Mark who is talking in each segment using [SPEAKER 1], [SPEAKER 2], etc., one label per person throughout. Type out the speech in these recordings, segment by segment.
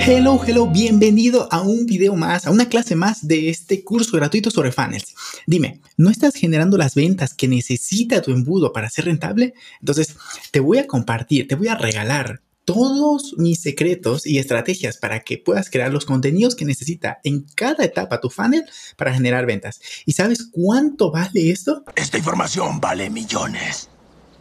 [SPEAKER 1] Hello, hello, bienvenido a un video más, a una clase más de este curso gratuito sobre funnels. Dime, ¿no estás generando las ventas que necesita tu embudo para ser rentable? Entonces, te voy a compartir, te voy a regalar todos mis secretos y estrategias para que puedas crear los contenidos que necesita en cada etapa tu funnel para generar ventas. ¿Y sabes cuánto vale esto?
[SPEAKER 2] Esta información vale millones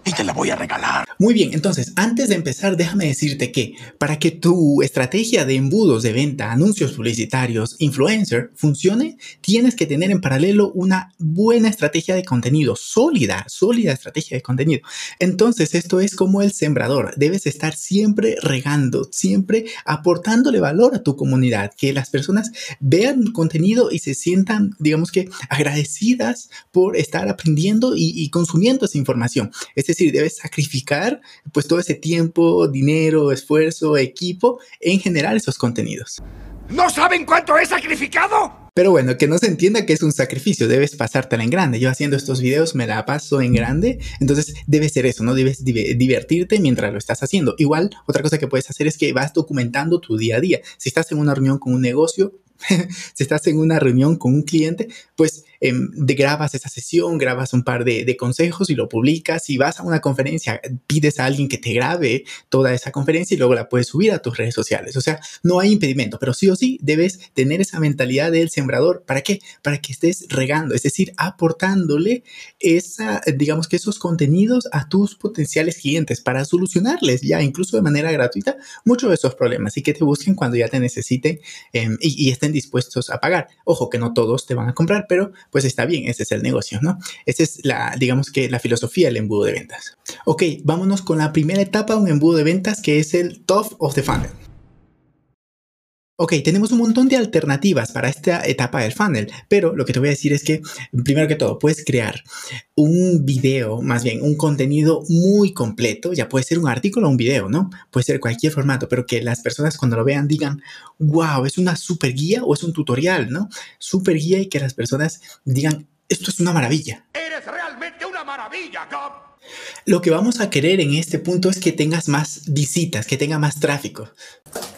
[SPEAKER 2] y te la voy a regalar.
[SPEAKER 1] Muy bien, entonces, antes de empezar, déjame decirte que para que tu estrategia de embudos de venta, anuncios publicitarios, influencer funcione, tienes que tener en paralelo una buena estrategia de contenido, sólida, sólida estrategia de contenido. Entonces, esto es como el sembrador, debes estar siempre regando, siempre aportándole valor a tu comunidad, que las personas vean contenido y se sientan, digamos que, agradecidas por estar aprendiendo y, consumiendo esa información. Decir, debes sacrificar pues todo ese tiempo, dinero, esfuerzo, equipo en generar esos contenidos.
[SPEAKER 2] ¿No saben cuánto he sacrificado?
[SPEAKER 1] Pero bueno, que no se entienda que es un sacrificio, debes pasártela en grande. Yo haciendo estos videos me la paso en grande, entonces debe ser eso, ¿no? Debes divertirte mientras lo estás haciendo. Igual, otra cosa que puedes hacer es que vas documentando tu día a día. Si estás en una reunión con un negocio, si estás en una reunión con un cliente, pues em, de grabas esa sesión, grabas un par de, consejos y lo publicas. Si vas a una conferencia, pides a alguien que te grabe toda esa conferencia y luego la puedes subir a tus redes sociales. O sea, no hay impedimento, pero sí o sí debes tener esa mentalidad del sembrador. ¿Para qué? Para que estés regando, es decir, aportándole esa, digamos que esos contenidos a tus potenciales clientes para solucionarles ya incluso de manera gratuita muchos de esos problemas y que te busquen cuando ya te necesiten em, y, y estén dispuestos a pagar. Ojo que no todos te van a comprar, pero pues está bien, ese es el negocio, ¿no? Esa es la, digamos que la filosofía del embudo de ventas. Ok, vámonos con la primera etapa, un embudo de ventas que es el top of the funnel. Ok, tenemos un montón de alternativas para esta etapa del funnel, pero lo que te voy a decir es que, primero que todo, puedes crear un video, más bien un contenido muy completo, ya puede ser un artículo o un video, ¿no? Puede ser cualquier formato, pero que las personas cuando lo vean digan, wow, es una super guía o es un tutorial, ¿no? Super guía y que las personas digan, esto es una maravilla.
[SPEAKER 2] Eres realmente una maravilla, Cobb.
[SPEAKER 1] Lo que vamos a querer en este punto es que tengas más visitas, que tenga más tráfico.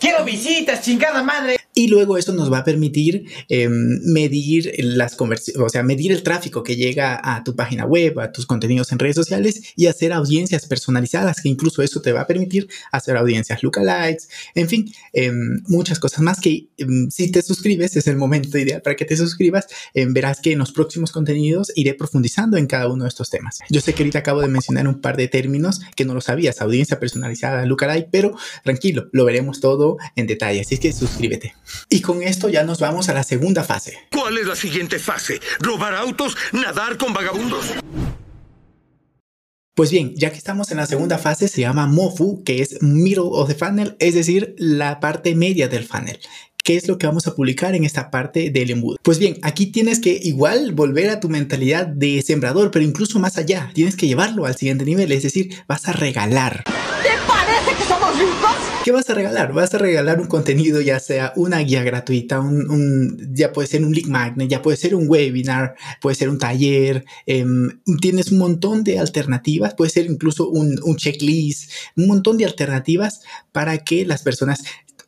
[SPEAKER 3] Quiero visitas, chingada madre.
[SPEAKER 1] Y luego eso nos va a permitir em, medir las o sea, medir el tráfico que llega a tu página web, a tus contenidos en redes sociales y hacer audiencias personalizadas, que incluso eso te va a permitir hacer audiencias lookalikes, en fin, em, muchas cosas más que em, si te suscribes es el momento ideal para que te suscribas. verás que en los próximos contenidos iré profundizando en cada uno de estos temas. Yo sé que ahorita acabo de mencionar un par de términos que no lo sabías, audiencia personalizada, lookalike, pero tranquilo, lo veremos todo en detalle, así que suscríbete. Y con esto ya nos vamos a la segunda fase.
[SPEAKER 2] ¿Cuál es la siguiente fase? ¿Robar autos? ¿Nadar con vagabundos?
[SPEAKER 1] Pues bien, ya que estamos en la segunda fase, se llama MOFU, que es Middle of the Funnel, es decir, la parte media del funnel. ¿Qué es lo que vamos a publicar en esta parte del embudo? Pues bien, aquí tienes que igual volver a tu mentalidad de sembrador, pero incluso más allá. Tienes que llevarlo al siguiente nivel, es decir, vas a regalar.
[SPEAKER 3] ¿Te parece que somos ricos?
[SPEAKER 1] ¿Qué vas a regalar? Vas a regalar un contenido, ya sea una guía gratuita, ya puede ser un link magnet, ya puede ser un webinar, puede ser un taller. Em, tienes un montón de alternativas, puede ser incluso un checklist, un montón de alternativas para que las personas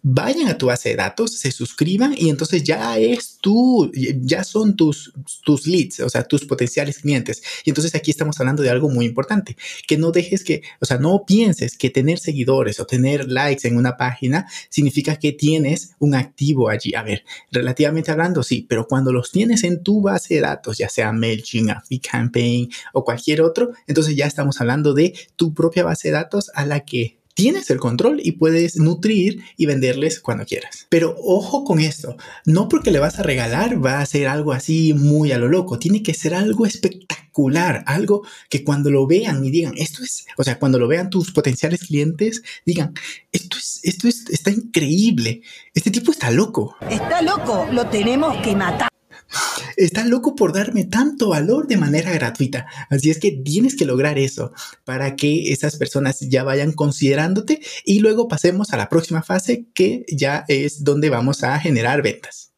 [SPEAKER 1] vayan a tu base de datos, se suscriban y entonces ya es tú, ya son tus, tus leads, o sea, tus potenciales clientes. Y entonces aquí estamos hablando de algo muy importante, que no dejes que, o sea, no pienses que tener seguidores o tener likes en una página significa que tienes un activo allí. A ver, relativamente hablando, sí, pero cuando los tienes en tu base de datos, ya sea MailChimp, Campaign o cualquier otro, entonces ya estamos hablando de tu propia base de datos a la que tienes el control y puedes nutrir y venderles cuando quieras. Pero ojo con esto, no porque le vas a regalar va a ser algo así muy a lo loco, tiene que ser algo espectacular, algo que cuando lo vean y digan, esto es, o sea, cuando lo vean tus potenciales clientes, digan, esto es, esto es, está increíble, este tipo está loco.
[SPEAKER 3] Está loco, lo tenemos que matar.
[SPEAKER 1] Está loco por darme tanto valor de manera gratuita. Así es que tienes que lograr eso para que esas personas ya vayan considerándote y luego pasemos a la próxima fase que ya es donde vamos a generar ventas.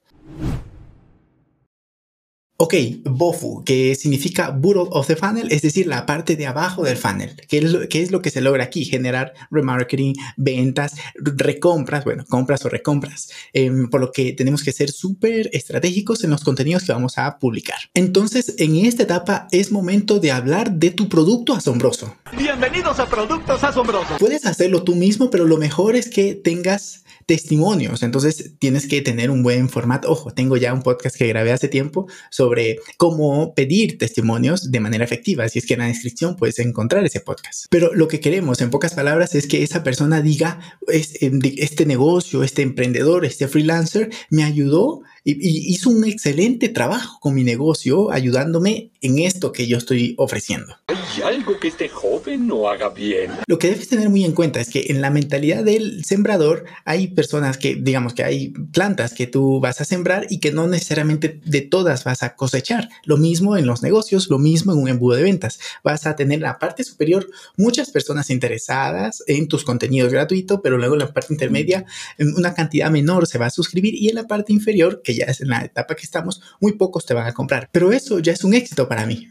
[SPEAKER 1] Ok, BOFU, que significa Bottom of the Funnel, es decir, la parte de abajo del funnel. ¿Qué es lo, es lo que se logra aquí? Generar remarketing, ventas, recompras, bueno, compras o recompras. Em, por lo que tenemos que ser súper estratégicos en los contenidos que vamos a publicar. Entonces, en esta etapa es momento de hablar de tu producto asombroso.
[SPEAKER 3] Bienvenidos a Productos Asombrosos.
[SPEAKER 1] Puedes hacerlo tú mismo, pero lo mejor es que tengas testimonios. Entonces tienes que tener un buen formato. Ojo, tengo ya un podcast que grabé hace tiempo sobre cómo pedir testimonios de manera efectiva. Así es que en la descripción puedes encontrar ese podcast. Pero lo que queremos, en pocas palabras, es que esa persona diga, este negocio, este emprendedor, este freelancer me ayudó y, hizo un excelente trabajo con mi negocio ayudándome en esto que yo estoy ofreciendo.
[SPEAKER 4] ¿Hay algo que este joven no haga bien?
[SPEAKER 1] Lo que debes tener muy en cuenta es que en la mentalidad del sembrador hay personas que, digamos que hay plantas que tú vas a sembrar y que no necesariamente de todas vas a cosechar. Lo mismo en los negocios, lo mismo en un embudo de ventas. Vas a tener en la parte superior muchas personas interesadas en tus contenidos gratuitos, pero luego en la parte intermedia una cantidad menor se va a suscribir y en la parte inferior, que ya es en la etapa que estamos, muy pocos te van a comprar. Pero eso ya es un éxito para mí.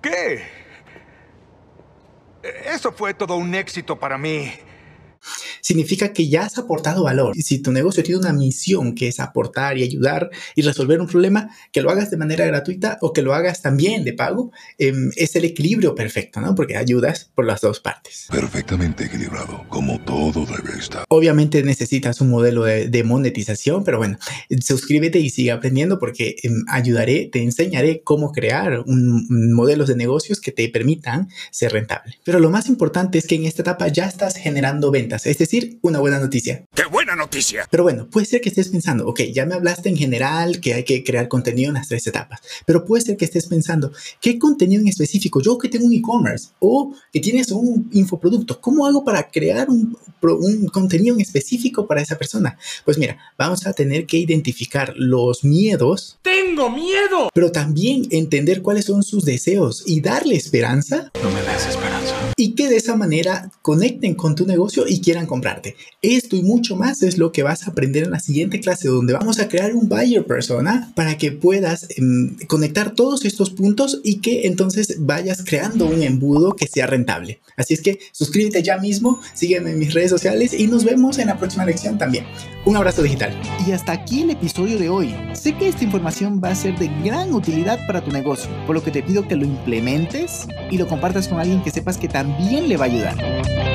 [SPEAKER 5] ¿Qué? Eso fue todo un éxito para mí
[SPEAKER 1] significa que ya has aportado valor. Y si tu negocio tiene una misión que es aportar y ayudar y resolver un problema, que lo hagas de manera gratuita o que lo hagas también de pago, em, es el equilibrio perfecto, ¿no? Porque ayudas por las dos partes.
[SPEAKER 6] Perfectamente equilibrado, como todo debe estar.
[SPEAKER 1] Obviamente necesitas un modelo de, monetización, pero bueno, suscríbete y sigue aprendiendo porque em, ayudaré, te enseñaré cómo crear un, modelos de negocios que te permitan ser rentable. Pero lo más importante es que en esta etapa ya estás generando ventas, es decir, una buena noticia.
[SPEAKER 2] ¡Qué buena noticia!
[SPEAKER 1] Pero bueno, puede ser que estés pensando, ok, ya me hablaste en general que hay que crear contenido en las tres etapas, pero puede ser que estés pensando, ¿qué contenido en específico? Yo que tengo un e-commerce o que tienes un infoproducto, ¿cómo hago para crear un, un contenido en específico para esa persona? Pues mira, vamos a tener que identificar los miedos.
[SPEAKER 3] ¡Tengo miedo!
[SPEAKER 1] Pero también entender cuáles son sus deseos y darle esperanza.
[SPEAKER 6] No me des esperanza.
[SPEAKER 1] Y que de esa manera conecten con tu negocio y quieran comprarte. Esto y mucho más es lo que vas a aprender en la siguiente clase donde vamos a crear un buyer persona para que puedas em, conectar todos estos puntos y que entonces vayas creando un embudo que sea rentable. Así es que suscríbete ya mismo, sígueme en mis redes sociales y nos vemos en la próxima lección también. Un abrazo digital. Y hasta aquí el episodio de hoy. Sé que esta información va a ser de gran utilidad para tu negocio, por lo que te pido que lo implementes y lo compartas con alguien que sepas que también le va a ayudar.